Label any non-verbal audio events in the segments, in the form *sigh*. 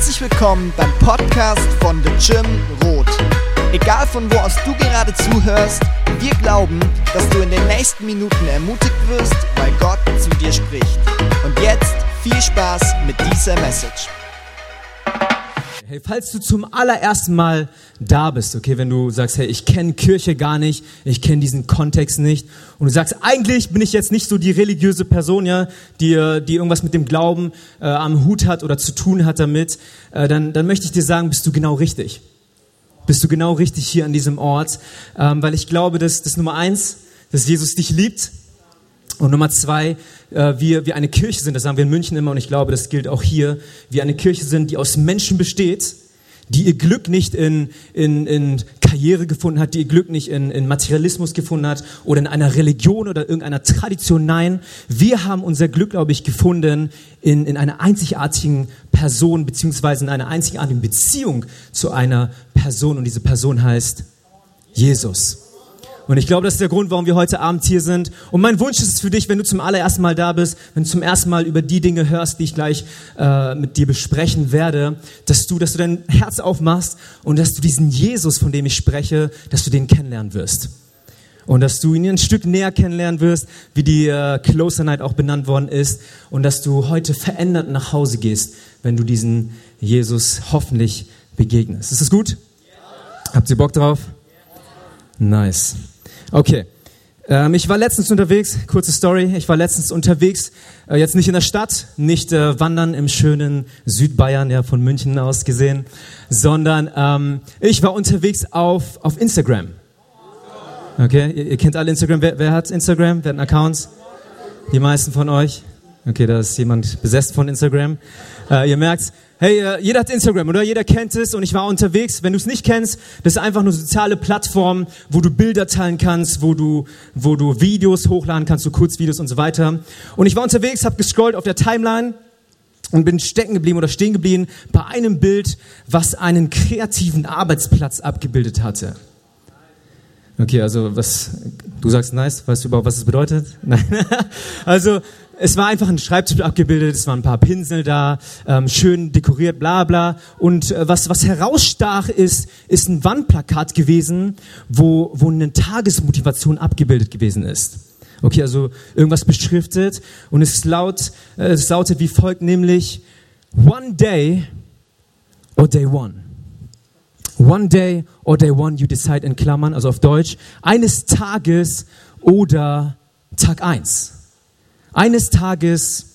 Herzlich willkommen beim Podcast von The Gym Rot. Egal von wo aus du gerade zuhörst, wir glauben, dass du in den nächsten Minuten ermutigt wirst, weil Gott zu dir spricht. Und jetzt viel Spaß mit dieser Message. Hey, falls du zum allerersten Mal da bist, okay, wenn du sagst, hey, ich kenne Kirche gar nicht, ich kenne diesen Kontext nicht und du sagst, eigentlich bin ich jetzt nicht so die religiöse Person, ja, die, die irgendwas mit dem Glauben äh, am Hut hat oder zu tun hat damit, äh, dann, dann möchte ich dir sagen, bist du genau richtig. Bist du genau richtig hier an diesem Ort, ähm, weil ich glaube, dass das Nummer eins, dass Jesus dich liebt und Nummer zwei, äh, wir, wir eine Kirche sind, das sagen wir in München immer und ich glaube, das gilt auch hier, wir eine Kirche sind, die aus Menschen besteht, die ihr Glück nicht in, in, in Karriere gefunden hat, die ihr Glück nicht in, in Materialismus gefunden hat oder in einer Religion oder irgendeiner Tradition. Nein, wir haben unser Glück, glaube ich, gefunden in, in einer einzigartigen Person beziehungsweise in einer einzigartigen Beziehung zu einer Person und diese Person heißt Jesus. Und ich glaube, das ist der Grund, warum wir heute Abend hier sind. Und mein Wunsch ist es für dich, wenn du zum allerersten Mal da bist, wenn du zum ersten Mal über die Dinge hörst, die ich gleich äh, mit dir besprechen werde, dass du, dass du dein Herz aufmachst und dass du diesen Jesus, von dem ich spreche, dass du den kennenlernen wirst. Und dass du ihn ein Stück näher kennenlernen wirst, wie die äh, Closer Night auch benannt worden ist. Und dass du heute verändert nach Hause gehst, wenn du diesen Jesus hoffentlich begegnest. Ist das gut? Habt ihr Bock drauf? Nice. Okay. Ähm, ich war letztens unterwegs, kurze Story, ich war letztens unterwegs, äh, jetzt nicht in der Stadt, nicht äh, wandern im schönen Südbayern, ja, von München aus gesehen, sondern ähm, ich war unterwegs auf, auf Instagram. Okay, ihr, ihr kennt alle Instagram. Wer, wer hat Instagram? Wer hat einen Account? Die meisten von euch? Okay, da ist jemand besessen von Instagram. Äh, ihr merkt, hey, äh, jeder hat Instagram, oder? Jeder kennt es und ich war unterwegs. Wenn du es nicht kennst, das ist einfach eine soziale Plattform, wo du Bilder teilen kannst, wo du, wo du Videos hochladen kannst, so Kurzvideos und so weiter. Und ich war unterwegs, habe gescrollt auf der Timeline und bin stecken geblieben oder stehen geblieben bei einem Bild, was einen kreativen Arbeitsplatz abgebildet hatte. Okay, also was, du sagst nice, weißt du überhaupt, was es bedeutet? *laughs* Nein. also es war einfach ein Schreibtisch abgebildet, es waren ein paar Pinsel da, ähm, schön dekoriert, bla bla. Und äh, was, was herausstach ist, ist ein Wandplakat gewesen, wo, wo eine Tagesmotivation abgebildet gewesen ist. Okay, also irgendwas beschriftet und es, laut, äh, es lautet wie folgt, nämlich One day or day one. One day or day one you decide in Klammern, also auf Deutsch, eines Tages oder Tag eins. Eines Tages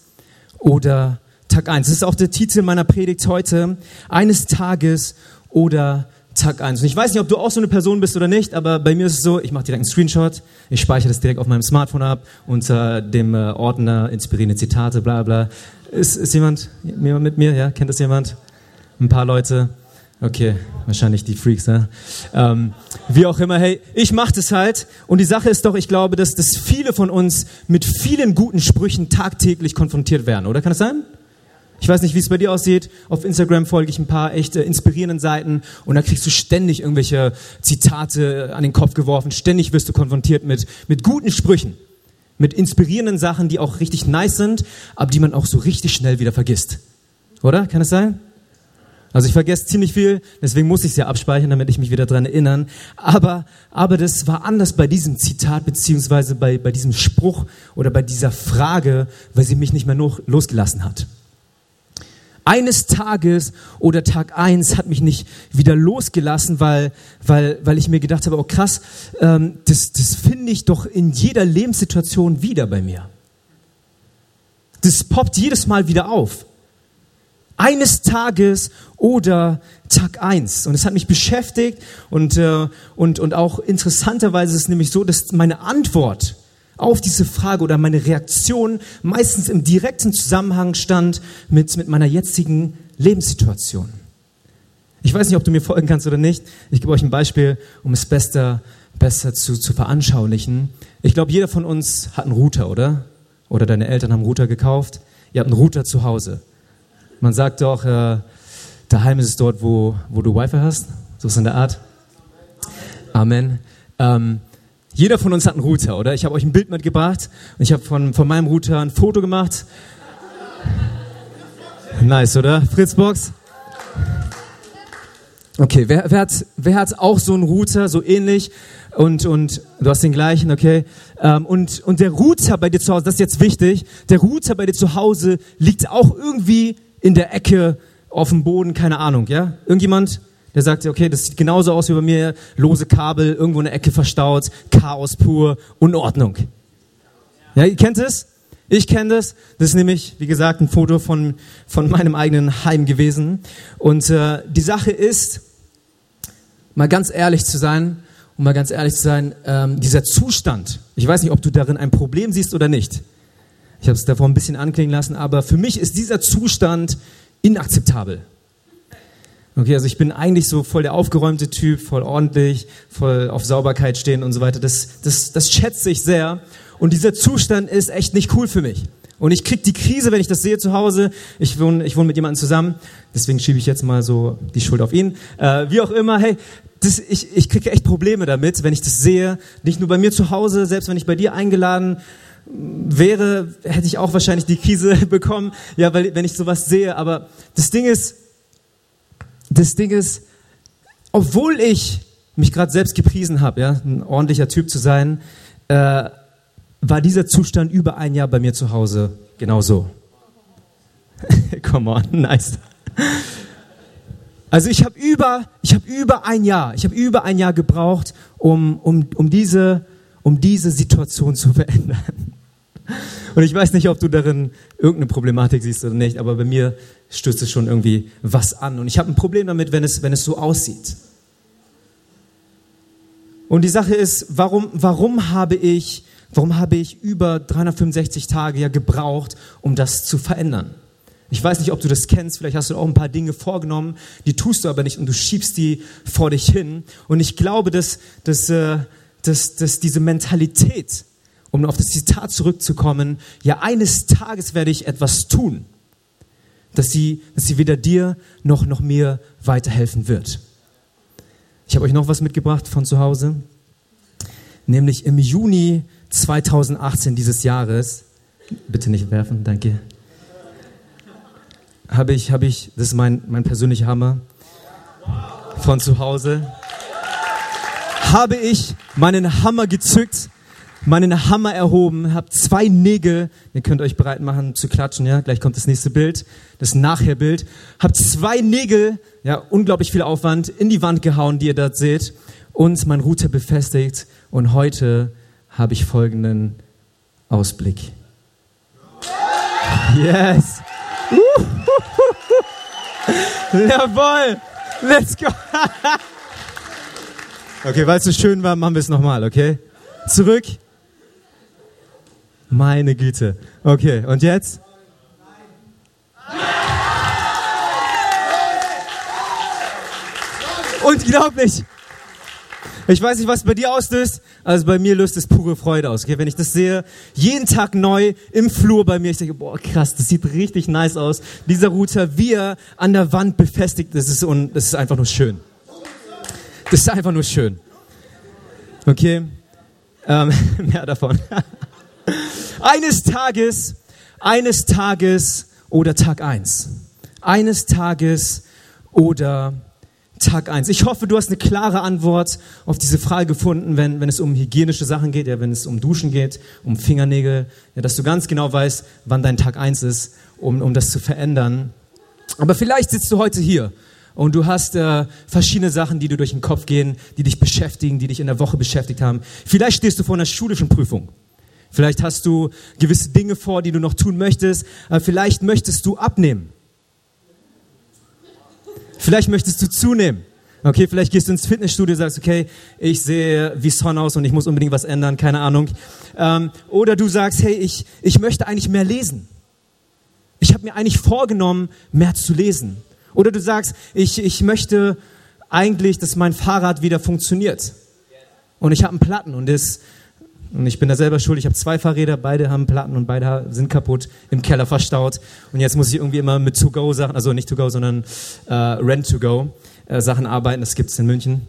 oder Tag eins. Das ist auch der Titel meiner Predigt heute. Eines Tages oder Tag eins. Und ich weiß nicht, ob du auch so eine Person bist oder nicht, aber bei mir ist es so, ich mache direkt einen Screenshot, ich speichere das direkt auf meinem Smartphone ab, unter dem äh, Ordner inspirierende Zitate, bla bla. Ist, ist jemand, jemand mit mir? Ja, kennt das jemand? Ein paar Leute. Okay, wahrscheinlich die Freaks, ne? Ähm, wie auch immer, hey, ich mach das halt. Und die Sache ist doch, ich glaube, dass, dass viele von uns mit vielen guten Sprüchen tagtäglich konfrontiert werden, oder? Kann das sein? Ich weiß nicht, wie es bei dir aussieht. Auf Instagram folge ich ein paar echt inspirierenden Seiten und da kriegst du ständig irgendwelche Zitate an den Kopf geworfen. Ständig wirst du konfrontiert mit, mit guten Sprüchen. Mit inspirierenden Sachen, die auch richtig nice sind, aber die man auch so richtig schnell wieder vergisst. Oder? Kann es sein? Also ich vergesse ziemlich viel, deswegen muss ich es ja abspeichern, damit ich mich wieder dran erinnern. Aber, aber das war anders bei diesem Zitat, beziehungsweise bei, bei diesem Spruch oder bei dieser Frage, weil sie mich nicht mehr losgelassen hat. Eines Tages oder Tag eins hat mich nicht wieder losgelassen, weil, weil, weil ich mir gedacht habe, oh krass, ähm, das, das finde ich doch in jeder Lebenssituation wieder bei mir. Das poppt jedes Mal wieder auf eines Tages oder Tag eins. Und es hat mich beschäftigt und, äh, und, und auch interessanterweise ist es nämlich so, dass meine Antwort auf diese Frage oder meine Reaktion meistens im direkten Zusammenhang stand mit, mit meiner jetzigen Lebenssituation. Ich weiß nicht, ob du mir folgen kannst oder nicht. Ich gebe euch ein Beispiel, um es besser, besser zu, zu veranschaulichen. Ich glaube, jeder von uns hat einen Router, oder? Oder deine Eltern haben einen Router gekauft. Ihr habt einen Router zu Hause. Man sagt doch, äh, daheim ist es dort, wo, wo du Wi-Fi hast. So ist in der Art. Amen. Ähm, jeder von uns hat einen Router, oder? Ich habe euch ein Bild mitgebracht und ich habe von, von meinem Router ein Foto gemacht. Nice, oder? Fritzbox? Okay, wer, wer, hat, wer hat auch so einen Router, so ähnlich? Und, und du hast den gleichen, okay? Ähm, und, und der Router bei dir zu Hause, das ist jetzt wichtig, der Router bei dir zu Hause liegt auch irgendwie in der Ecke auf dem Boden, keine Ahnung, ja? Irgendjemand, der sagt, okay, das sieht genauso aus wie bei mir, lose Kabel, irgendwo in der Ecke verstaut, Chaos pur, Unordnung. Ja, ihr kennt es? Ich kenne das. Das ist nämlich, wie gesagt, ein Foto von, von meinem eigenen Heim gewesen. Und äh, die Sache ist, mal ganz ehrlich zu sein, um mal ganz ehrlich zu sein, ähm, dieser Zustand, ich weiß nicht, ob du darin ein Problem siehst oder nicht. Ich habe es davor ein bisschen anklingen lassen, aber für mich ist dieser Zustand inakzeptabel. Okay, also ich bin eigentlich so voll der aufgeräumte Typ, voll ordentlich, voll auf Sauberkeit stehen und so weiter. Das, das, das schätze ich sehr. Und dieser Zustand ist echt nicht cool für mich. Und ich krieg die Krise, wenn ich das sehe zu Hause. Ich wohne, ich wohne mit jemandem zusammen, deswegen schiebe ich jetzt mal so die Schuld auf ihn. Äh, wie auch immer, hey, das, ich, ich kriege echt Probleme damit, wenn ich das sehe. Nicht nur bei mir zu Hause, selbst wenn ich bei dir eingeladen wäre, hätte ich auch wahrscheinlich die Krise *laughs* bekommen, ja, weil, wenn ich sowas sehe. Aber das Ding ist, das Ding ist, obwohl ich mich gerade selbst gepriesen habe, ja, ein ordentlicher Typ zu sein, äh, war dieser Zustand über ein Jahr bei mir zu Hause genauso. *laughs* Come on, nice. Also ich habe über, ich habe über ein Jahr, ich habe über ein Jahr gebraucht, um, um, um, diese, um diese Situation zu *laughs* verändern. Und ich weiß nicht, ob du darin irgendeine Problematik siehst oder nicht, aber bei mir stößt es schon irgendwie was an. Und ich habe ein Problem damit, wenn es, wenn es so aussieht. Und die Sache ist, warum, warum habe ich Warum habe ich über 365 Tage ja gebraucht, um das zu verändern? Ich weiß nicht, ob du das kennst, vielleicht hast du auch ein paar Dinge vorgenommen, die tust du aber nicht und du schiebst die vor dich hin. Und ich glaube, dass, dass, äh, dass, dass diese Mentalität, um auf das Zitat zurückzukommen, ja eines Tages werde ich etwas tun, dass sie, dass sie weder dir noch, noch mir weiterhelfen wird. Ich habe euch noch was mitgebracht von zu Hause, nämlich im Juni 2018 dieses Jahres, bitte nicht werfen, danke, habe ich, habe ich, das ist mein, mein persönlicher Hammer. Von zu Hause, habe ich meinen Hammer gezückt, meinen Hammer erhoben, habe zwei Nägel, ihr könnt euch bereit machen zu klatschen, ja, gleich kommt das nächste Bild, das Nachherbild, habe zwei Nägel, ja, unglaublich viel Aufwand, in die Wand gehauen, die ihr dort seht, und mein Router befestigt und heute habe ich folgenden Ausblick. Yes. Jawohl. Let's go. *laughs* okay, weil es so schön war, machen wir es nochmal, okay? Zurück. Meine Güte. Okay, und jetzt? Unglaublich. Ich weiß nicht, was bei dir auslöst, also bei mir löst es pure Freude aus. Okay? Wenn ich das sehe, jeden Tag neu im Flur bei mir, ich denke, boah, krass, das sieht richtig nice aus. Dieser Router, wie er an der Wand befestigt ist, und das ist einfach nur schön. Das ist einfach nur schön. Okay? Ähm, *laughs* mehr davon. *laughs* *laughs* eines Tages, eines Tages oder Tag eins. Eines Tages oder Tag eins. Ich hoffe, du hast eine klare Antwort auf diese Frage gefunden, wenn, wenn es um hygienische Sachen geht, ja, wenn es um Duschen geht, um Fingernägel, ja, dass du ganz genau weißt, wann dein Tag eins ist, um, um das zu verändern. Aber vielleicht sitzt du heute hier und du hast äh, verschiedene Sachen, die dir durch den Kopf gehen, die dich beschäftigen, die dich in der Woche beschäftigt haben. Vielleicht stehst du vor einer schulischen Prüfung. Vielleicht hast du gewisse Dinge vor, die du noch tun möchtest. Äh, vielleicht möchtest du abnehmen. Vielleicht möchtest du zunehmen. Okay, vielleicht gehst du ins Fitnessstudio und sagst, okay, ich sehe wie Son aus und ich muss unbedingt was ändern, keine Ahnung. Ähm, oder du sagst, hey, ich, ich möchte eigentlich mehr lesen. Ich habe mir eigentlich vorgenommen, mehr zu lesen. Oder du sagst, ich, ich möchte eigentlich, dass mein Fahrrad wieder funktioniert. Und ich habe einen Platten und das und ich bin da selber schuld. Ich habe zwei Fahrräder, beide haben Platten und beide sind kaputt, im Keller verstaut. Und jetzt muss ich irgendwie immer mit To-Go-Sachen, also nicht To-Go, sondern äh, Rent-To-Go-Sachen äh, arbeiten. Das gibt's in München.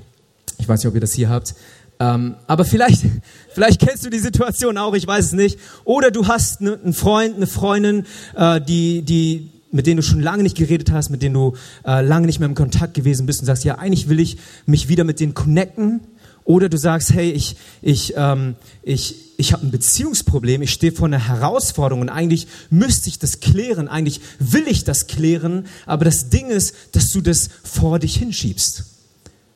Ich weiß nicht, ob ihr das hier habt. Ähm, aber vielleicht, *laughs* vielleicht kennst du die Situation auch, ich weiß es nicht. Oder du hast ne, einen Freund, eine Freundin, äh, die, die mit denen du schon lange nicht geredet hast, mit denen du äh, lange nicht mehr im Kontakt gewesen bist und sagst, ja, eigentlich will ich mich wieder mit denen connecten. Oder du sagst, hey, ich, ich, ähm, ich, ich habe ein Beziehungsproblem, ich stehe vor einer Herausforderung und eigentlich müsste ich das klären, eigentlich will ich das klären, aber das Ding ist, dass du das vor dich hinschiebst.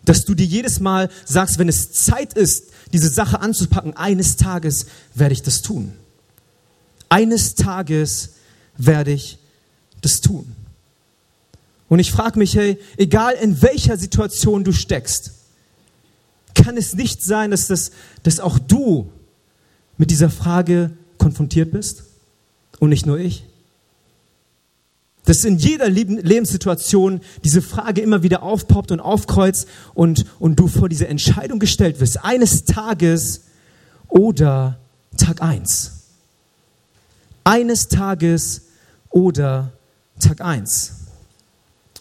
Dass du dir jedes Mal sagst, wenn es Zeit ist, diese Sache anzupacken, eines Tages werde ich das tun. Eines Tages werde ich das tun. Und ich frage mich, hey, egal in welcher Situation du steckst, kann es nicht sein, dass, das, dass auch du mit dieser Frage konfrontiert bist und nicht nur ich? Dass in jeder Lebenssituation diese Frage immer wieder aufpoppt und aufkreuzt und, und du vor diese Entscheidung gestellt wirst, eines Tages oder Tag eins. Eines Tages oder Tag eins.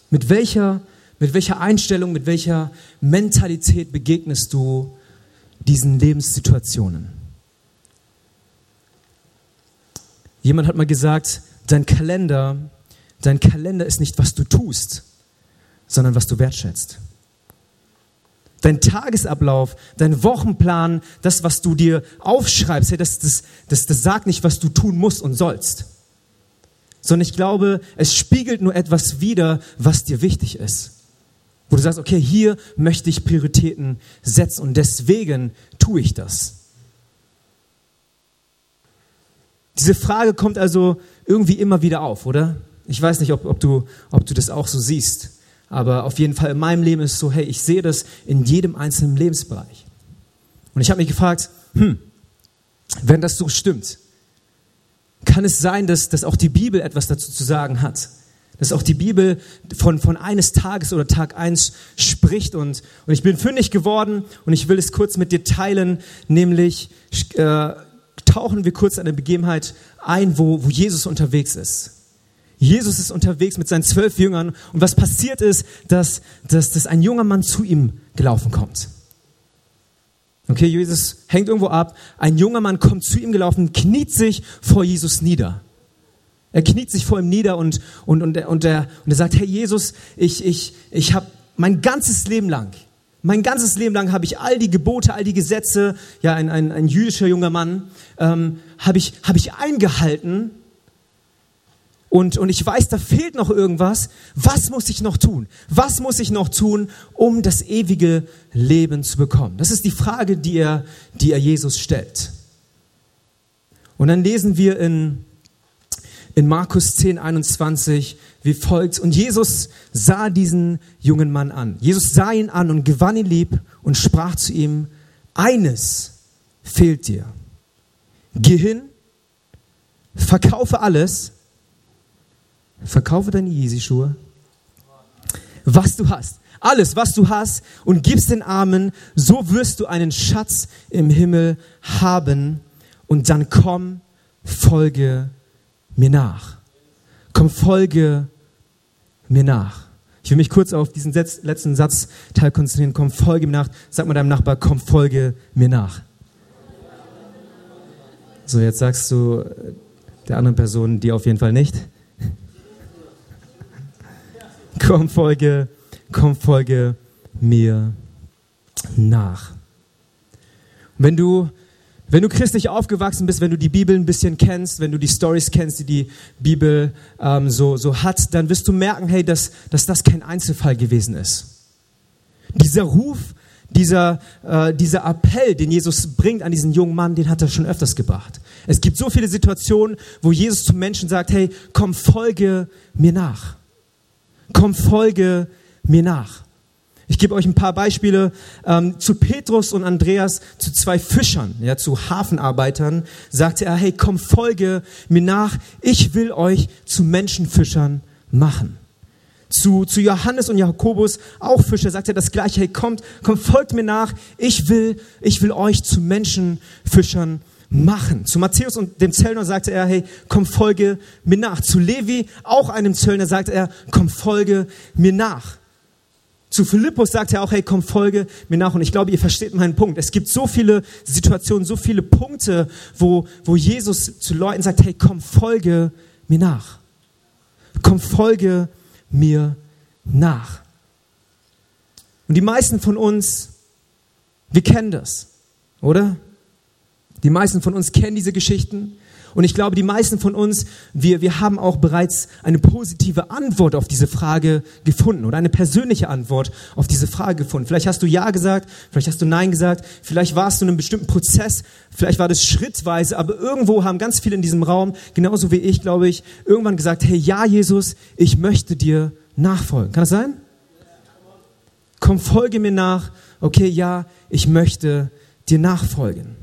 Mit welcher, mit welcher Einstellung, mit welcher Mentalität begegnest du diesen Lebenssituationen? Jemand hat mal gesagt, dein Kalender, dein Kalender ist nicht, was du tust, sondern was du wertschätzt. Dein Tagesablauf, dein Wochenplan, das, was du dir aufschreibst, das, das, das, das sagt nicht, was du tun musst und sollst. Sondern ich glaube, es spiegelt nur etwas wider, was dir wichtig ist. Wo du sagst, okay, hier möchte ich Prioritäten setzen und deswegen tue ich das. Diese Frage kommt also irgendwie immer wieder auf, oder? Ich weiß nicht, ob, ob, du, ob du das auch so siehst. Aber auf jeden Fall in meinem Leben ist es so, hey, ich sehe das in jedem einzelnen Lebensbereich. Und ich habe mich gefragt, hm, wenn das so stimmt, kann es sein, dass, dass auch die Bibel etwas dazu zu sagen hat? Dass auch die Bibel von, von eines Tages oder Tag eins spricht und, und ich bin fündig geworden und ich will es kurz mit dir teilen, nämlich äh, tauchen wir kurz eine Begebenheit ein, wo, wo Jesus unterwegs ist. Jesus ist unterwegs mit seinen zwölf Jüngern und was passiert ist, dass, dass, dass ein junger Mann zu ihm gelaufen kommt. Okay, Jesus hängt irgendwo ab, ein junger Mann kommt zu ihm gelaufen, kniet sich vor Jesus nieder. Er kniet sich vor ihm nieder und, und, und, und, er, und er sagt, hey Jesus, ich, ich, ich habe mein ganzes Leben lang, mein ganzes Leben lang habe ich all die Gebote, all die Gesetze, ja, ein, ein, ein jüdischer junger Mann, ähm, habe ich, hab ich eingehalten und, und ich weiß, da fehlt noch irgendwas. Was muss ich noch tun? Was muss ich noch tun, um das ewige Leben zu bekommen? Das ist die Frage, die er, die er Jesus stellt. Und dann lesen wir in, in Markus 10, 21 wie folgt. Und Jesus sah diesen jungen Mann an. Jesus sah ihn an und gewann ihn lieb und sprach zu ihm, eines fehlt dir. Geh hin, verkaufe alles, Verkaufe deine Yeezy-Schuhe, was du hast, alles, was du hast, und gib's den Armen, so wirst du einen Schatz im Himmel haben. Und dann komm, folge mir nach. Komm, folge mir nach. Ich will mich kurz auf diesen letzten Satzteil konzentrieren. Komm, folge mir nach. Sag mal deinem Nachbar, komm, folge mir nach. So, jetzt sagst du der anderen Person, die auf jeden Fall nicht *laughs* komm, folge, komm, folge mir nach. Wenn du, wenn du christlich aufgewachsen bist, wenn du die Bibel ein bisschen kennst, wenn du die Stories kennst, die die Bibel ähm, so, so hat, dann wirst du merken, hey, dass, dass das kein Einzelfall gewesen ist. Dieser Ruf, dieser, äh, dieser Appell, den Jesus bringt an diesen jungen Mann, den hat er schon öfters gebracht. Es gibt so viele Situationen, wo Jesus zu Menschen sagt, hey, komm, folge mir nach komm, folge mir nach. Ich gebe euch ein paar Beispiele ähm, zu Petrus und Andreas, zu zwei Fischern, ja, zu Hafenarbeitern, sagte er, hey, komm, folge mir nach, ich will euch zu Menschenfischern machen. Zu, zu Johannes und Jakobus, auch Fischer, sagt er das gleiche, hey, kommt, kommt, folgt mir nach, ich will, ich will euch zu Menschenfischern machen. Zu Matthäus und dem Zöllner sagte er, hey, komm, folge mir nach. Zu Levi, auch einem Zöllner, sagte er, komm, folge mir nach. Zu Philippus sagte er auch, hey, komm, folge mir nach. Und ich glaube, ihr versteht meinen Punkt. Es gibt so viele Situationen, so viele Punkte, wo, wo Jesus zu Leuten sagt, hey, komm, folge mir nach. Komm, folge mir nach. Und die meisten von uns, wir kennen das, oder? Die meisten von uns kennen diese Geschichten. Und ich glaube, die meisten von uns, wir, wir haben auch bereits eine positive Antwort auf diese Frage gefunden oder eine persönliche Antwort auf diese Frage gefunden. Vielleicht hast du Ja gesagt, vielleicht hast du Nein gesagt, vielleicht warst du in einem bestimmten Prozess, vielleicht war das schrittweise, aber irgendwo haben ganz viele in diesem Raum, genauso wie ich, glaube ich, irgendwann gesagt, hey, ja, Jesus, ich möchte dir nachfolgen. Kann das sein? Komm, folge mir nach. Okay, ja, ich möchte dir nachfolgen.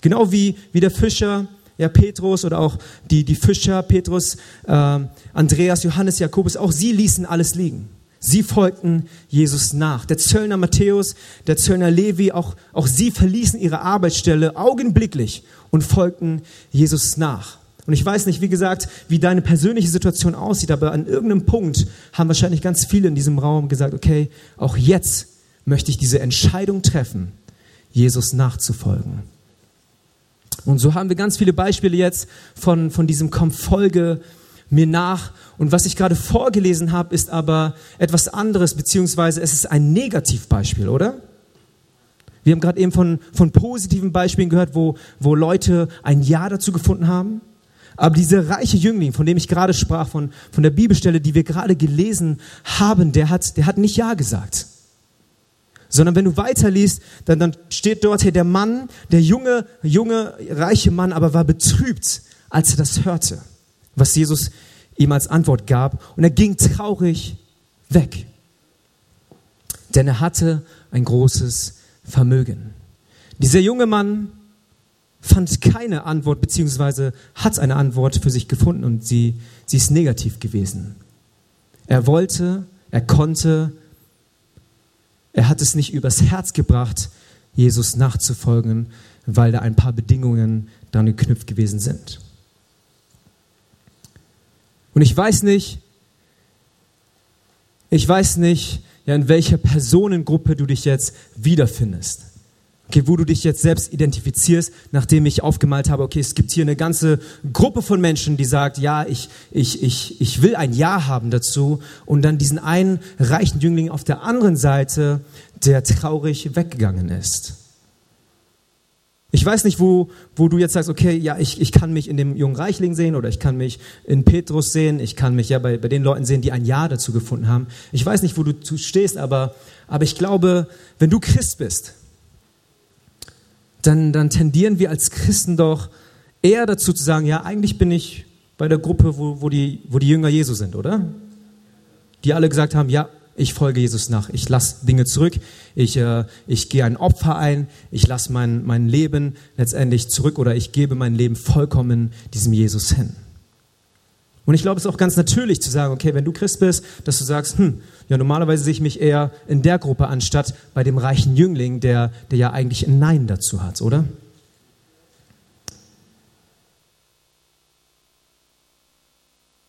Genau wie, wie der Fischer, ja, Petrus oder auch die, die Fischer, Petrus, äh, Andreas, Johannes, Jakobus, auch sie ließen alles liegen. Sie folgten Jesus nach. Der Zöllner Matthäus, der Zöllner Levi, auch, auch sie verließen ihre Arbeitsstelle augenblicklich und folgten Jesus nach. Und ich weiß nicht, wie gesagt, wie deine persönliche Situation aussieht, aber an irgendeinem Punkt haben wahrscheinlich ganz viele in diesem Raum gesagt, okay, auch jetzt möchte ich diese Entscheidung treffen, Jesus nachzufolgen. Und so haben wir ganz viele Beispiele jetzt von, von diesem Komm, folge mir nach. Und was ich gerade vorgelesen habe, ist aber etwas anderes, beziehungsweise es ist ein Negativbeispiel, oder? Wir haben gerade eben von, von positiven Beispielen gehört, wo, wo Leute ein Ja dazu gefunden haben. Aber dieser reiche Jüngling, von dem ich gerade sprach, von, von der Bibelstelle, die wir gerade gelesen haben, der hat, der hat nicht Ja gesagt. Sondern wenn du weiterliest, dann, dann steht dort, hey, der Mann, der junge, junge, reiche Mann, aber war betrübt, als er das hörte, was Jesus ihm als Antwort gab. Und er ging traurig weg. Denn er hatte ein großes Vermögen. Dieser junge Mann fand keine Antwort, beziehungsweise hat eine Antwort für sich gefunden und sie, sie ist negativ gewesen. Er wollte, er konnte, er hat es nicht übers Herz gebracht, Jesus nachzufolgen, weil da ein paar Bedingungen dran geknüpft gewesen sind. Und ich weiß nicht, ich weiß nicht, ja, in welcher Personengruppe du dich jetzt wiederfindest. Okay, wo du dich jetzt selbst identifizierst, nachdem ich aufgemalt habe, okay, es gibt hier eine ganze Gruppe von Menschen, die sagt, ja, ich, ich, ich, ich will ein Ja haben dazu. Und dann diesen einen reichen Jüngling auf der anderen Seite, der traurig weggegangen ist. Ich weiß nicht, wo, wo du jetzt sagst, okay, ja, ich, ich kann mich in dem jungen Reichling sehen oder ich kann mich in Petrus sehen, ich kann mich ja bei, bei den Leuten sehen, die ein Ja dazu gefunden haben. Ich weiß nicht, wo du stehst, aber, aber ich glaube, wenn du Christ bist, dann, dann tendieren wir als Christen doch eher dazu zu sagen, ja, eigentlich bin ich bei der Gruppe, wo, wo, die, wo die Jünger Jesu sind, oder? Die alle gesagt haben, ja, ich folge Jesus nach, ich lasse Dinge zurück, ich, äh, ich gehe ein Opfer ein, ich lasse mein, mein Leben letztendlich zurück oder ich gebe mein Leben vollkommen diesem Jesus hin. Und ich glaube, es ist auch ganz natürlich zu sagen, okay, wenn du Christ bist, dass du sagst, hm, ja, normalerweise sehe ich mich eher in der Gruppe anstatt bei dem reichen Jüngling, der, der ja eigentlich ein Nein dazu hat, oder?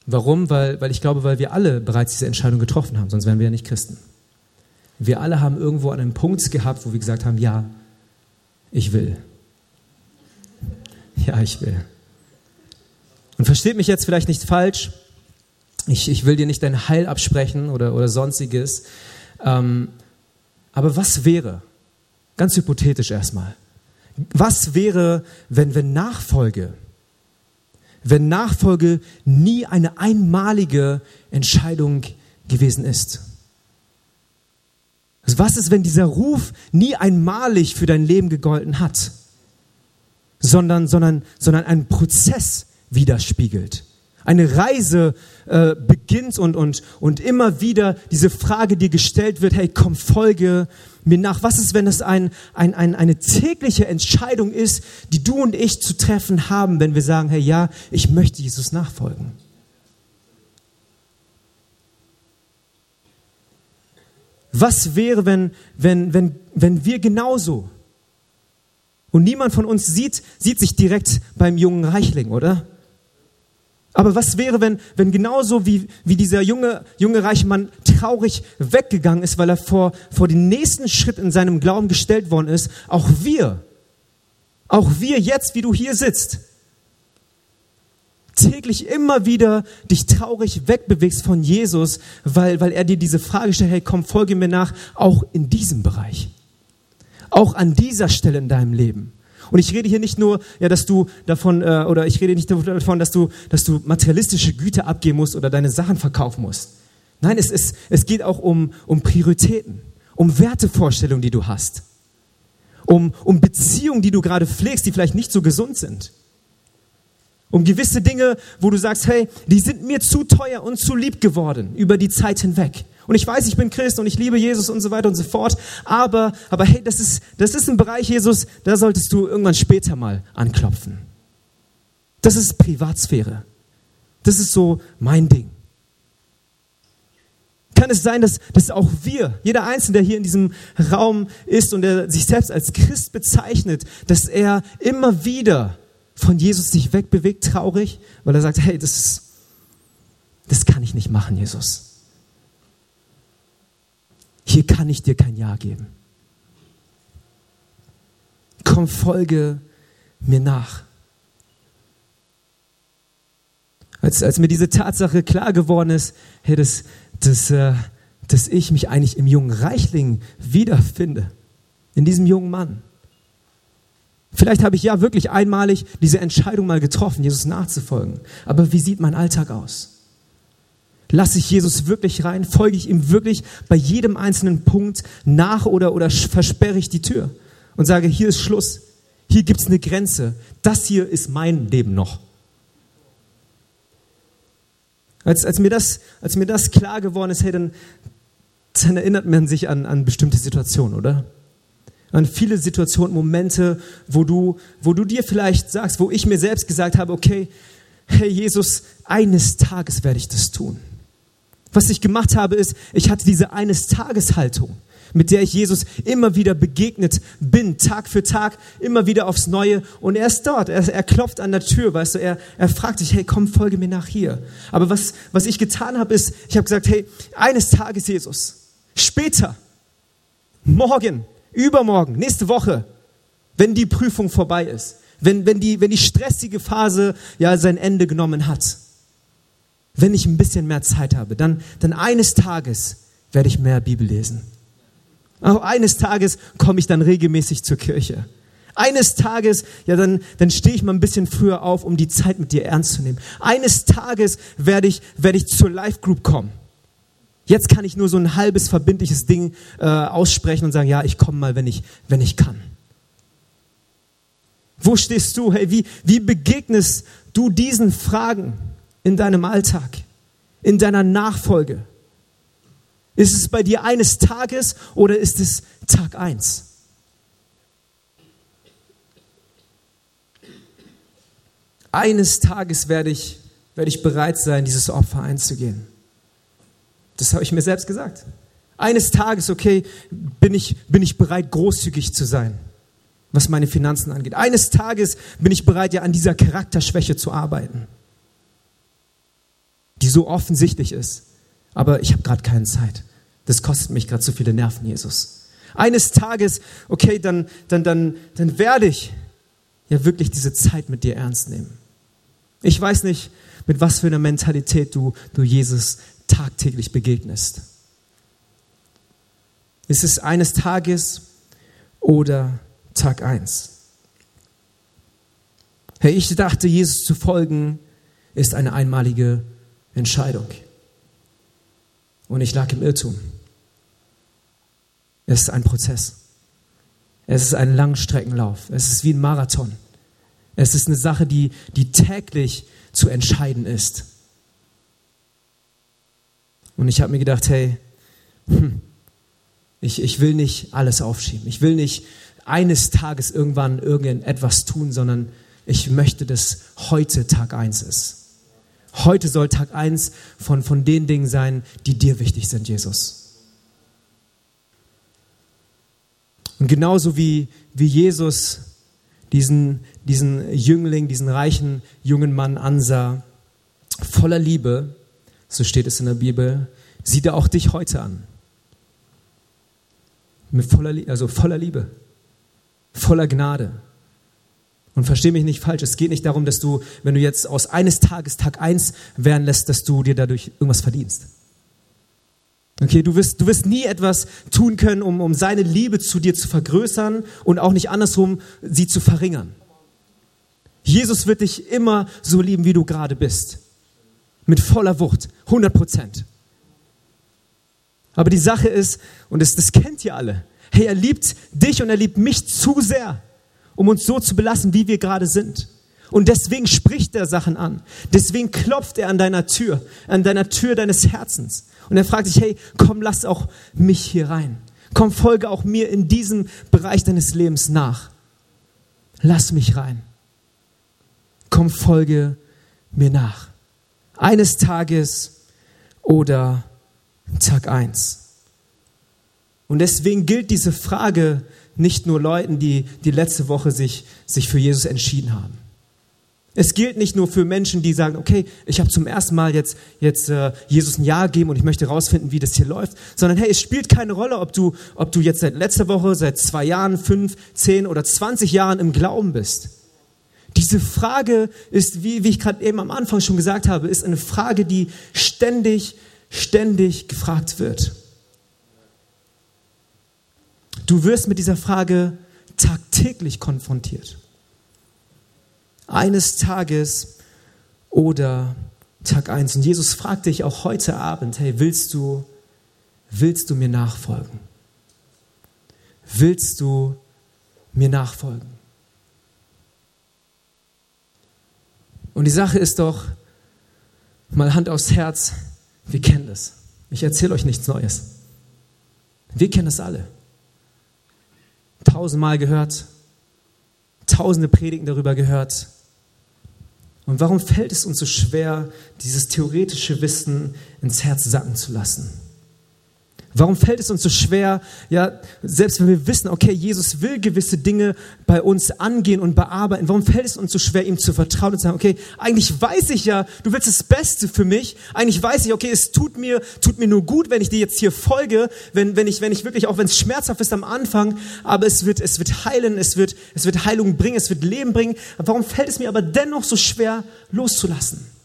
Warum? Weil, weil ich glaube, weil wir alle bereits diese Entscheidung getroffen haben, sonst wären wir ja nicht Christen. Wir alle haben irgendwo einen Punkt gehabt, wo wir gesagt haben, ja, ich will. Ja, ich will. Und versteht mich jetzt vielleicht nicht falsch. Ich, ich will dir nicht dein Heil absprechen oder, oder sonstiges. Ähm, aber was wäre, ganz hypothetisch erstmal, was wäre, wenn, wenn Nachfolge, wenn Nachfolge nie eine einmalige Entscheidung gewesen ist? Also was ist, wenn dieser Ruf nie einmalig für dein Leben gegolten hat, sondern, sondern, sondern ein Prozess widerspiegelt. Eine Reise äh, beginnt und, und, und immer wieder diese Frage dir gestellt wird, hey, komm, folge mir nach. Was ist, wenn es ein, ein, ein, eine tägliche Entscheidung ist, die du und ich zu treffen haben, wenn wir sagen, hey, ja, ich möchte Jesus nachfolgen? Was wäre, wenn, wenn, wenn, wenn wir genauso und niemand von uns sieht, sieht sich direkt beim jungen Reichling, oder? Aber was wäre, wenn, wenn genauso wie, wie dieser junge, junge reiche Mann traurig weggegangen ist, weil er vor, vor den nächsten Schritt in seinem Glauben gestellt worden ist, auch wir, auch wir jetzt, wie du hier sitzt, täglich immer wieder dich traurig wegbewegst von Jesus, weil, weil er dir diese Frage stellt, hey, komm, folge mir nach, auch in diesem Bereich. Auch an dieser Stelle in deinem Leben. Und ich rede hier nicht nur, ja, dass du davon, äh, oder ich rede nicht davon, dass du, dass du materialistische Güter abgeben musst oder deine Sachen verkaufen musst. Nein, es, ist, es geht auch um, um Prioritäten, um Wertevorstellungen, die du hast, um, um Beziehungen, die du gerade pflegst, die vielleicht nicht so gesund sind. Um gewisse Dinge, wo du sagst, hey, die sind mir zu teuer und zu lieb geworden über die Zeit hinweg. Und ich weiß, ich bin Christ und ich liebe Jesus und so weiter und so fort. Aber, aber hey, das ist, das ist ein Bereich, Jesus, da solltest du irgendwann später mal anklopfen. Das ist Privatsphäre. Das ist so mein Ding. Kann es sein, dass, dass auch wir, jeder Einzelne, der hier in diesem Raum ist und der sich selbst als Christ bezeichnet, dass er immer wieder von Jesus sich wegbewegt, traurig, weil er sagt, hey, das, ist, das kann ich nicht machen, Jesus. Hier kann ich dir kein Ja geben. Komm, folge mir nach. Als, als mir diese Tatsache klar geworden ist, hey, dass, dass, äh, dass ich mich eigentlich im jungen Reichling wiederfinde, in diesem jungen Mann. Vielleicht habe ich ja wirklich einmalig diese Entscheidung mal getroffen, Jesus nachzufolgen. Aber wie sieht mein Alltag aus? Lasse ich Jesus wirklich rein? Folge ich ihm wirklich bei jedem einzelnen Punkt nach oder, oder versperre ich die Tür und sage, hier ist Schluss. Hier gibt es eine Grenze. Das hier ist mein Leben noch. Als, als, mir, das, als mir das klar geworden ist, hey, dann, dann erinnert man sich an, an bestimmte Situationen, oder? An viele Situationen, Momente, wo du, wo du dir vielleicht sagst, wo ich mir selbst gesagt habe, okay, hey Jesus, eines Tages werde ich das tun. Was ich gemacht habe, ist, ich hatte diese eines Tages Haltung, mit der ich Jesus immer wieder begegnet bin, Tag für Tag, immer wieder aufs Neue. Und er ist dort, er, er klopft an der Tür, weißt du, er, er fragt sich, hey, komm, folge mir nach hier. Aber was, was ich getan habe, ist, ich habe gesagt, hey, eines Tages Jesus, später, morgen, übermorgen, nächste Woche, wenn die Prüfung vorbei ist, wenn, wenn, die, wenn die stressige Phase ja sein Ende genommen hat, wenn ich ein bisschen mehr Zeit habe, dann, dann eines Tages werde ich mehr Bibel lesen. Auch eines Tages komme ich dann regelmäßig zur Kirche. Eines Tages, ja, dann, dann stehe ich mal ein bisschen früher auf, um die Zeit mit dir ernst zu nehmen. Eines Tages werde ich, werde ich zur Life Group kommen. Jetzt kann ich nur so ein halbes verbindliches Ding äh, aussprechen und sagen, ja, ich komme mal, wenn ich, wenn ich kann. Wo stehst du? Hey, wie, wie begegnest du diesen Fragen in deinem Alltag, in deiner Nachfolge? Ist es bei dir eines Tages oder ist es Tag eins? Eines Tages werde ich, werde ich bereit sein, dieses Opfer einzugehen. Das habe ich mir selbst gesagt. Eines Tages, okay, bin ich, bin ich bereit, großzügig zu sein, was meine Finanzen angeht. Eines Tages bin ich bereit, ja an dieser Charakterschwäche zu arbeiten, die so offensichtlich ist. Aber ich habe gerade keine Zeit. Das kostet mich gerade zu viele Nerven, Jesus. Eines Tages, okay, dann, dann, dann, dann werde ich ja wirklich diese Zeit mit dir ernst nehmen. Ich weiß nicht, mit was für einer Mentalität du, du Jesus tagtäglich begegnest. Ist es eines Tages oder Tag eins? Hey, ich dachte, Jesus zu folgen ist eine einmalige Entscheidung. Und ich lag im Irrtum. Es ist ein Prozess. Es ist ein Langstreckenlauf. Es ist wie ein Marathon. Es ist eine Sache, die, die täglich zu entscheiden ist. Und ich habe mir gedacht, hey, hm, ich, ich will nicht alles aufschieben. Ich will nicht eines Tages irgendwann irgendetwas tun, sondern ich möchte, dass heute Tag eins ist. Heute soll Tag eins von, von den Dingen sein, die dir wichtig sind, Jesus. Und genauso wie, wie Jesus diesen, diesen Jüngling, diesen reichen jungen Mann ansah, voller Liebe, so steht es in der Bibel, sieht er auch dich heute an. Mit voller, also voller Liebe, voller Gnade. Und versteh mich nicht falsch, es geht nicht darum, dass du, wenn du jetzt aus eines Tages Tag eins werden lässt, dass du dir dadurch irgendwas verdienst. Okay, du wirst, du wirst nie etwas tun können, um, um seine Liebe zu dir zu vergrößern und auch nicht andersrum, sie zu verringern. Jesus wird dich immer so lieben, wie du gerade bist. Mit voller Wucht, 100 Prozent. Aber die Sache ist, und das, das kennt ihr alle, hey, er liebt dich und er liebt mich zu sehr, um uns so zu belassen, wie wir gerade sind. Und deswegen spricht er Sachen an. Deswegen klopft er an deiner Tür, an deiner Tür deines Herzens. Und er fragt dich, hey, komm, lass auch mich hier rein. Komm, folge auch mir in diesem Bereich deines Lebens nach. Lass mich rein. Komm, folge mir nach. Eines Tages oder Tag eins. Und deswegen gilt diese Frage nicht nur Leuten, die die letzte Woche sich, sich für Jesus entschieden haben. Es gilt nicht nur für Menschen, die sagen, okay, ich habe zum ersten Mal jetzt, jetzt äh, Jesus ein Ja gegeben und ich möchte herausfinden, wie das hier läuft, sondern hey, es spielt keine Rolle, ob du, ob du jetzt seit letzter Woche, seit zwei Jahren, fünf, zehn oder zwanzig Jahren im Glauben bist. Diese Frage ist, wie, wie ich gerade eben am Anfang schon gesagt habe, ist eine Frage, die ständig, ständig gefragt wird. Du wirst mit dieser Frage tagtäglich konfrontiert eines Tages oder Tag eins. Und Jesus fragt dich auch heute Abend, hey, willst du, willst du mir nachfolgen? Willst du mir nachfolgen? Und die Sache ist doch, mal Hand aufs Herz, wir kennen das. Ich erzähle euch nichts Neues. Wir kennen das alle. Tausendmal gehört, tausende Predigten darüber gehört, und warum fällt es uns so schwer, dieses theoretische Wissen ins Herz sacken zu lassen? Warum fällt es uns so schwer, ja, selbst wenn wir wissen, okay, Jesus will gewisse Dinge bei uns angehen und bearbeiten, warum fällt es uns so schwer, ihm zu vertrauen und zu sagen, okay, eigentlich weiß ich ja, du willst das Beste für mich, eigentlich weiß ich, okay, es tut mir, tut mir nur gut, wenn ich dir jetzt hier folge, wenn, wenn ich, wenn ich wirklich, auch wenn es schmerzhaft ist am Anfang, aber es wird, es wird heilen, es wird, es wird Heilung bringen, es wird Leben bringen. Warum fällt es mir aber dennoch so schwer, loszulassen?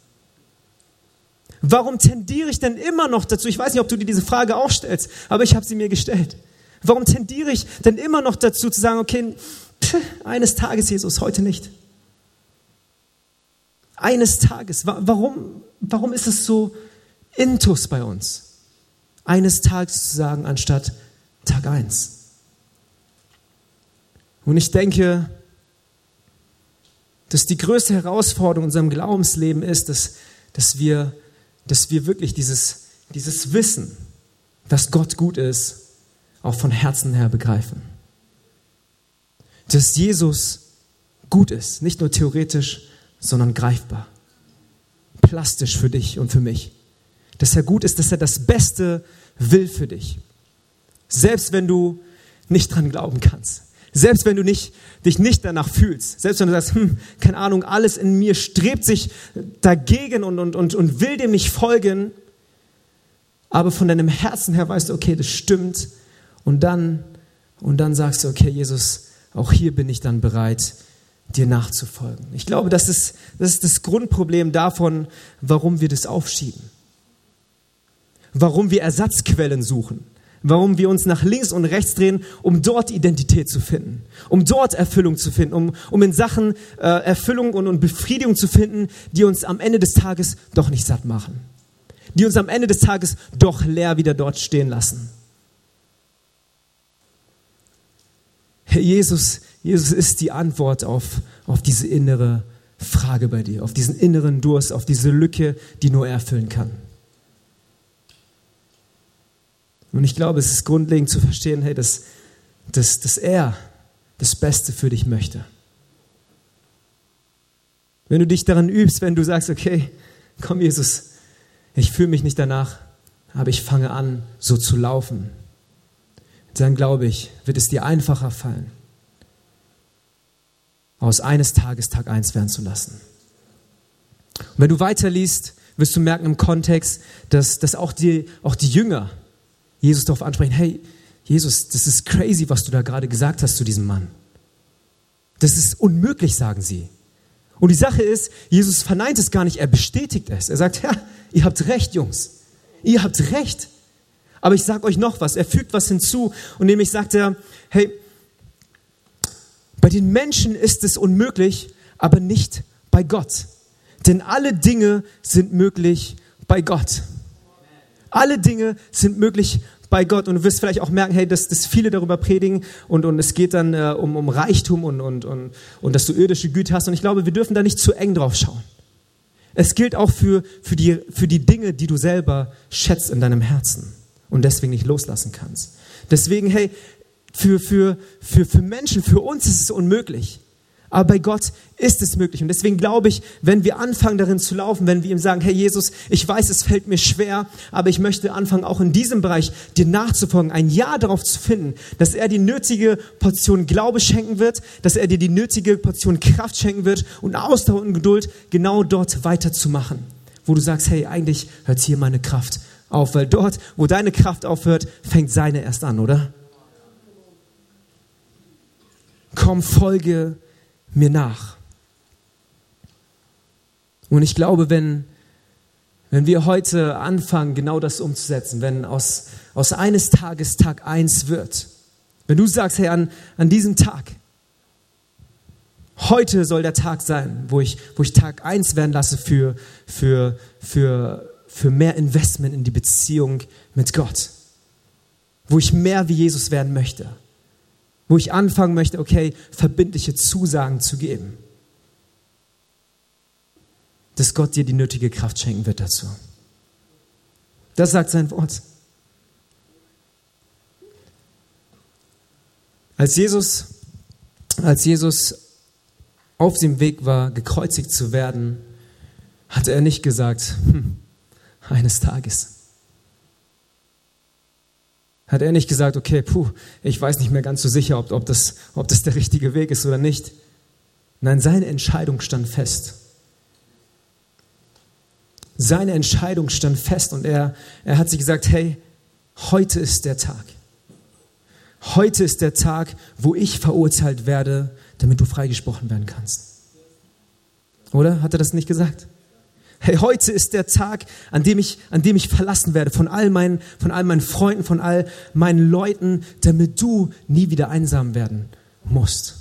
Warum tendiere ich denn immer noch dazu? Ich weiß nicht, ob du dir diese Frage auch stellst, aber ich habe sie mir gestellt. Warum tendiere ich denn immer noch dazu zu sagen, okay, pff, eines Tages Jesus, heute nicht? Eines Tages. Warum, warum ist es so intus bei uns? Eines Tages zu sagen, anstatt Tag eins. Und ich denke, dass die größte Herausforderung in unserem Glaubensleben ist, dass, dass wir dass wir wirklich dieses, dieses Wissen, dass Gott gut ist, auch von Herzen her begreifen. Dass Jesus gut ist, nicht nur theoretisch, sondern greifbar. Plastisch für dich und für mich. Dass er gut ist, dass er das Beste will für dich. Selbst wenn du nicht dran glauben kannst. Selbst wenn du nicht, dich nicht danach fühlst, selbst wenn du sagst, hm, keine Ahnung, alles in mir strebt sich dagegen und, und, und, und will dem nicht folgen, aber von deinem Herzen her weißt du, okay, das stimmt. Und dann, und dann sagst du, okay, Jesus, auch hier bin ich dann bereit, dir nachzufolgen. Ich glaube, das ist, das ist das Grundproblem davon, warum wir das aufschieben. Warum wir Ersatzquellen suchen warum wir uns nach links und rechts drehen, um dort Identität zu finden, um dort Erfüllung zu finden, um, um in Sachen äh, Erfüllung und, und Befriedigung zu finden, die uns am Ende des Tages doch nicht satt machen, die uns am Ende des Tages doch leer wieder dort stehen lassen. Herr Jesus, Jesus ist die Antwort auf, auf diese innere Frage bei dir, auf diesen inneren Durst, auf diese Lücke, die nur er erfüllen kann. Und ich glaube, es ist grundlegend zu verstehen, hey, dass, dass, dass er das Beste für dich möchte. Wenn du dich daran übst, wenn du sagst, okay, komm Jesus, ich fühle mich nicht danach, aber ich fange an, so zu laufen, dann glaube ich, wird es dir einfacher fallen, aus eines Tages Tag eins werden zu lassen. Und wenn du weiterliest, wirst du merken im Kontext, dass, dass auch, die, auch die Jünger Jesus darauf ansprechen, hey, Jesus, das ist crazy, was du da gerade gesagt hast zu diesem Mann. Das ist unmöglich, sagen sie. Und die Sache ist, Jesus verneint es gar nicht, er bestätigt es. Er sagt, ja, ihr habt recht, Jungs. Ihr habt recht. Aber ich sage euch noch was. Er fügt was hinzu. Und nämlich sagt er, hey, bei den Menschen ist es unmöglich, aber nicht bei Gott. Denn alle Dinge sind möglich bei Gott. Alle Dinge sind möglich bei Gott. Und du wirst vielleicht auch merken, hey, dass, dass viele darüber predigen und, und es geht dann äh, um, um Reichtum und, und, und, und dass du irdische Güte hast. Und ich glaube, wir dürfen da nicht zu eng drauf schauen. Es gilt auch für, für, die, für die Dinge, die du selber schätzt in deinem Herzen und deswegen nicht loslassen kannst. Deswegen, hey, für, für, für, für Menschen, für uns ist es unmöglich. Aber bei Gott ist es möglich. Und deswegen glaube ich, wenn wir anfangen darin zu laufen, wenn wir ihm sagen, Herr Jesus, ich weiß, es fällt mir schwer, aber ich möchte anfangen, auch in diesem Bereich dir nachzufolgen, ein Ja darauf zu finden, dass er die nötige Portion Glaube schenken wird, dass er dir die nötige Portion Kraft schenken wird und Ausdauer und Geduld, genau dort weiterzumachen. Wo du sagst, hey, eigentlich hört hier meine Kraft auf, weil dort, wo deine Kraft aufhört, fängt seine erst an, oder? Komm, folge mir nach. Und ich glaube, wenn, wenn wir heute anfangen, genau das umzusetzen, wenn aus, aus eines Tages Tag eins wird, wenn du sagst, hey, an, an diesem Tag, heute soll der Tag sein, wo ich, wo ich Tag eins werden lasse für, für, für, für mehr Investment in die Beziehung mit Gott, wo ich mehr wie Jesus werden möchte wo ich anfangen möchte, okay, verbindliche Zusagen zu geben. Dass Gott dir die nötige Kraft schenken wird dazu. Das sagt sein Wort. Als Jesus, als Jesus auf dem Weg war, gekreuzigt zu werden, hatte er nicht gesagt, hm, eines Tages hat er nicht gesagt, okay, puh, ich weiß nicht mehr ganz so sicher, ob, ob, das, ob das der richtige Weg ist oder nicht. Nein, seine Entscheidung stand fest. Seine Entscheidung stand fest und er, er hat sich gesagt, hey, heute ist der Tag. Heute ist der Tag, wo ich verurteilt werde, damit du freigesprochen werden kannst. Oder? Hat er das nicht gesagt? Hey, heute ist der Tag, an dem ich, an dem ich verlassen werde von all meinen, von all meinen Freunden, von all meinen Leuten, damit du nie wieder einsam werden musst.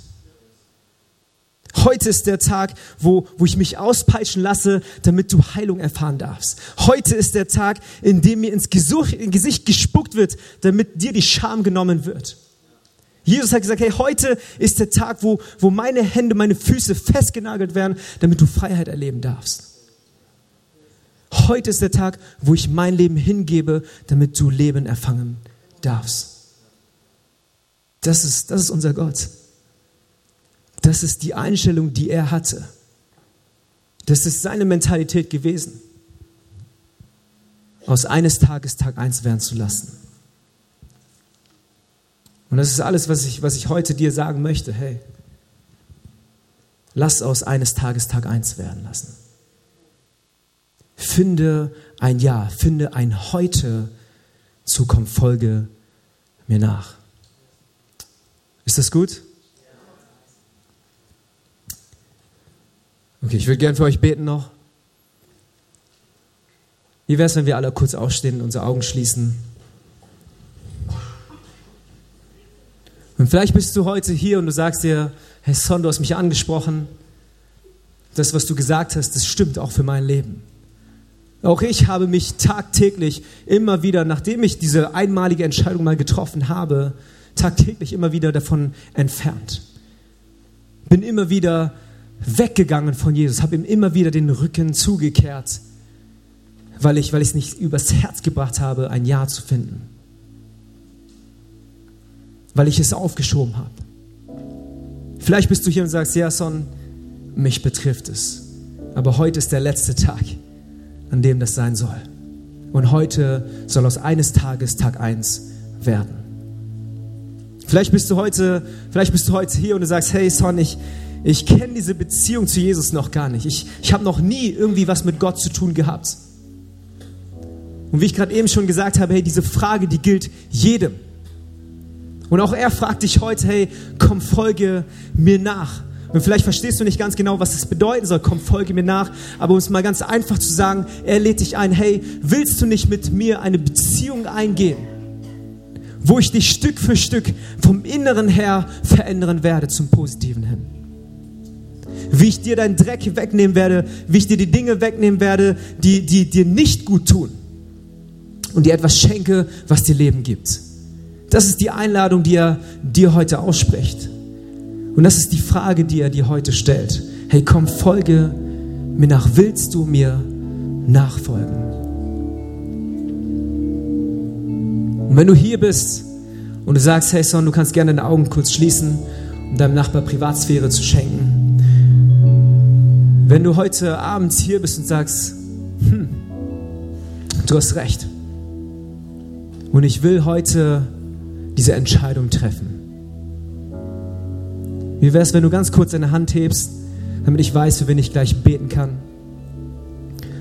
Heute ist der Tag, wo, wo ich mich auspeitschen lasse, damit du Heilung erfahren darfst. Heute ist der Tag, in dem mir ins Gesicht, gespuckt wird, damit dir die Scham genommen wird. Jesus hat gesagt, hey, heute ist der Tag, wo, wo meine Hände, meine Füße festgenagelt werden, damit du Freiheit erleben darfst. Heute ist der Tag, wo ich mein Leben hingebe, damit du Leben erfangen darfst. Das ist, das ist unser Gott. Das ist die Einstellung, die er hatte. Das ist seine Mentalität gewesen. Aus eines Tages Tag eins werden zu lassen. Und das ist alles, was ich, was ich heute dir sagen möchte. Hey, lass aus eines Tages Tag eins werden lassen. Finde ein Ja, finde ein Heute, zu komm, folge mir nach. Ist das gut? Okay, ich würde gern für euch beten noch. Wie wäre es, wenn wir alle kurz aufstehen und unsere Augen schließen? Und vielleicht bist du heute hier und du sagst dir, hey Son, du hast mich angesprochen. Das, was du gesagt hast, das stimmt auch für mein Leben. Auch ich habe mich tagtäglich immer wieder, nachdem ich diese einmalige Entscheidung mal getroffen habe, tagtäglich immer wieder davon entfernt. Bin immer wieder weggegangen von Jesus, habe ihm immer wieder den Rücken zugekehrt, weil ich, weil es nicht übers Herz gebracht habe, ein Ja zu finden. Weil ich es aufgeschoben habe. Vielleicht bist du hier und sagst, ja, Son, mich betrifft es. Aber heute ist der letzte Tag an dem das sein soll. Und heute soll aus eines Tages Tag eins werden. Vielleicht bist du heute, vielleicht bist du heute hier und du sagst, hey Son, ich, ich kenne diese Beziehung zu Jesus noch gar nicht. Ich, ich habe noch nie irgendwie was mit Gott zu tun gehabt. Und wie ich gerade eben schon gesagt habe, hey, diese Frage, die gilt jedem. Und auch er fragt dich heute, hey, komm, folge mir nach. Und vielleicht verstehst du nicht ganz genau, was es bedeuten soll, komm, folge mir nach. Aber um es mal ganz einfach zu sagen, er lädt dich ein, hey, willst du nicht mit mir eine Beziehung eingehen, wo ich dich Stück für Stück vom Inneren her verändern werde zum Positiven hin? Wie ich dir deinen Dreck wegnehmen werde, wie ich dir die Dinge wegnehmen werde, die, die dir nicht gut tun und dir etwas schenke, was dir Leben gibt. Das ist die Einladung, die er dir heute ausspricht. Und das ist die Frage, die er dir heute stellt. Hey, komm, folge mir nach. Willst du mir nachfolgen? Und wenn du hier bist und du sagst, hey Son, du kannst gerne deine Augen kurz schließen, um deinem Nachbar Privatsphäre zu schenken. Wenn du heute Abend hier bist und sagst, hm, du hast recht. Und ich will heute diese Entscheidung treffen. Wie wäre es, wenn du ganz kurz deine Hand hebst, damit ich weiß, für wen ich gleich beten kann?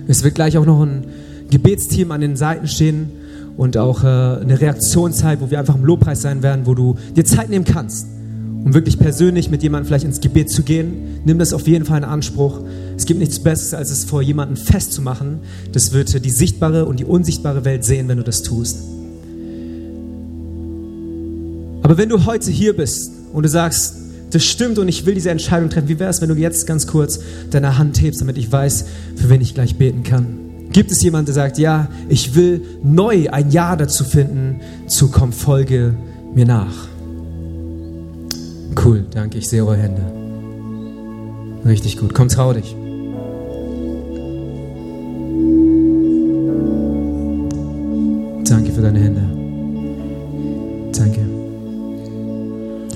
Es wird gleich auch noch ein Gebetsteam an den Seiten stehen und auch äh, eine Reaktionszeit, wo wir einfach im Lobpreis sein werden, wo du dir Zeit nehmen kannst, um wirklich persönlich mit jemandem vielleicht ins Gebet zu gehen. Nimm das auf jeden Fall in Anspruch. Es gibt nichts Besseres, als es vor jemandem festzumachen. Das wird die sichtbare und die unsichtbare Welt sehen, wenn du das tust. Aber wenn du heute hier bist und du sagst, das stimmt und ich will diese Entscheidung treffen. Wie wäre es, wenn du jetzt ganz kurz deine Hand hebst, damit ich weiß, für wen ich gleich beten kann? Gibt es jemanden, der sagt, ja, ich will neu ein Ja dazu finden, zu komm, folge mir nach? Cool, danke, ich sehe eure Hände. Richtig gut, komm, trau dich. Danke für deine Hände.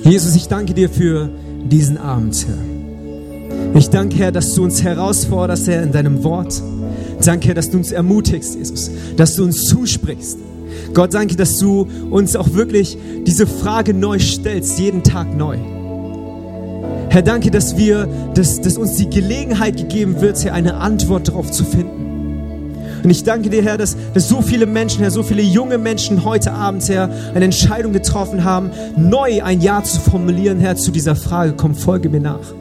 Jesus, ich danke dir für diesen Abend, Herr. Ich danke, Herr, dass du uns herausforderst, Herr, in deinem Wort. Danke, Herr, dass du uns ermutigst, Jesus, dass du uns zusprichst. Gott, danke, dass du uns auch wirklich diese Frage neu stellst, jeden Tag neu. Herr, danke, dass wir, dass, dass uns die Gelegenheit gegeben wird, Herr, eine Antwort darauf zu finden. Und ich danke dir, Herr, dass, dass so viele Menschen, Herr, so viele junge Menschen heute Abend, Herr, eine Entscheidung getroffen haben, neu ein Ja zu formulieren, Herr, zu dieser Frage. Komm, folge mir nach.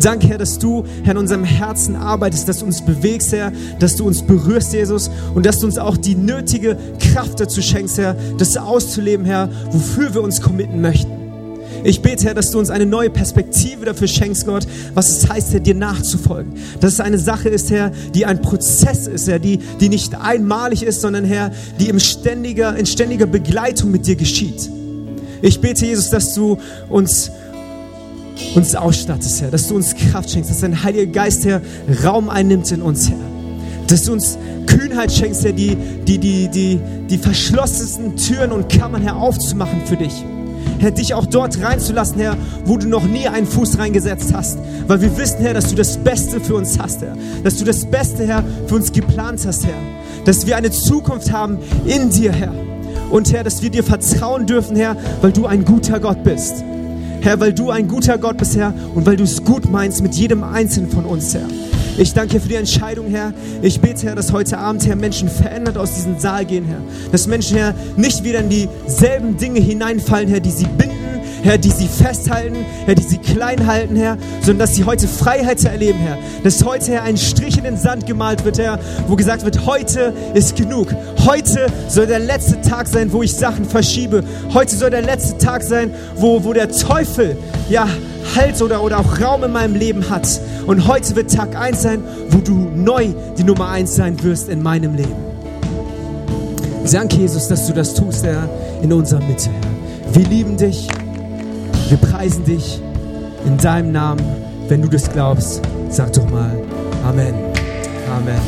Danke, Herr, dass du, Herr, in unserem Herzen arbeitest, dass du uns bewegst, Herr, dass du uns berührst, Jesus, und dass du uns auch die nötige Kraft dazu schenkst, Herr, das auszuleben, Herr, wofür wir uns committen möchten. Ich bete, Herr, dass du uns eine neue Perspektive dafür schenkst, Gott, was es heißt, Herr, dir nachzufolgen. Dass es eine Sache ist, Herr, die ein Prozess ist, Herr, die, die nicht einmalig ist, sondern, Herr, die im ständiger, in ständiger Begleitung mit dir geschieht. Ich bete, Jesus, dass du uns uns ausstattest, Herr, dass du uns Kraft schenkst, dass dein Heiliger Geist, Herr, Raum einnimmt in uns, Herr. Dass du uns Kühnheit schenkst, Herr, die, die, die, die, die verschlossensten Türen und Kammern, Herr, aufzumachen für dich. Herr, dich auch dort reinzulassen, Herr, wo du noch nie einen Fuß reingesetzt hast. Weil wir wissen, Herr, dass du das Beste für uns hast, Herr. Dass du das Beste, Herr, für uns geplant hast, Herr. Dass wir eine Zukunft haben in dir, Herr. Und Herr, dass wir dir vertrauen dürfen, Herr, weil du ein guter Gott bist. Herr, weil du ein guter Gott bist, Herr, und weil du es gut meinst mit jedem Einzelnen von uns, Herr. Ich danke dir für die Entscheidung, Herr. Ich bete, Herr, dass heute Abend, Herr, Menschen verändert aus diesem Saal gehen, Herr. Dass Menschen, Herr, nicht wieder in dieselben Dinge hineinfallen, Herr, die sie binden, Herr, die sie festhalten, Herr, die sie klein halten, Herr, sondern dass sie heute Freiheit erleben, Herr. Dass heute, Herr, ein Strich in den Sand gemalt wird, Herr, wo gesagt wird, heute ist genug. Heute soll der letzte Tag sein, wo ich Sachen verschiebe. Heute soll der letzte Tag sein, wo, wo der Teufel, ja, Halt oder, oder auch Raum in meinem Leben hat. Und heute wird Tag 1 sein, wo du neu die Nummer 1 sein wirst in meinem Leben. Danke, Jesus, dass du das tust, Herr, in unserer Mitte, Herr. Wir lieben dich. Wir preisen dich in deinem Namen. Wenn du das glaubst, sag doch mal Amen. Amen.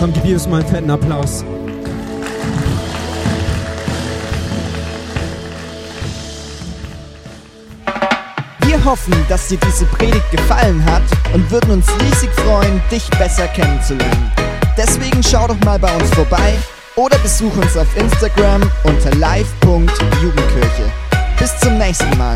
Komm, gib Jesus mal einen fetten Applaus. Wir hoffen, dass dir diese Predigt gefallen hat und würden uns riesig freuen, dich besser kennenzulernen. Deswegen schau doch mal bei uns vorbei oder besuch uns auf Instagram unter live.jugendkirche. Bis zum nächsten Mal.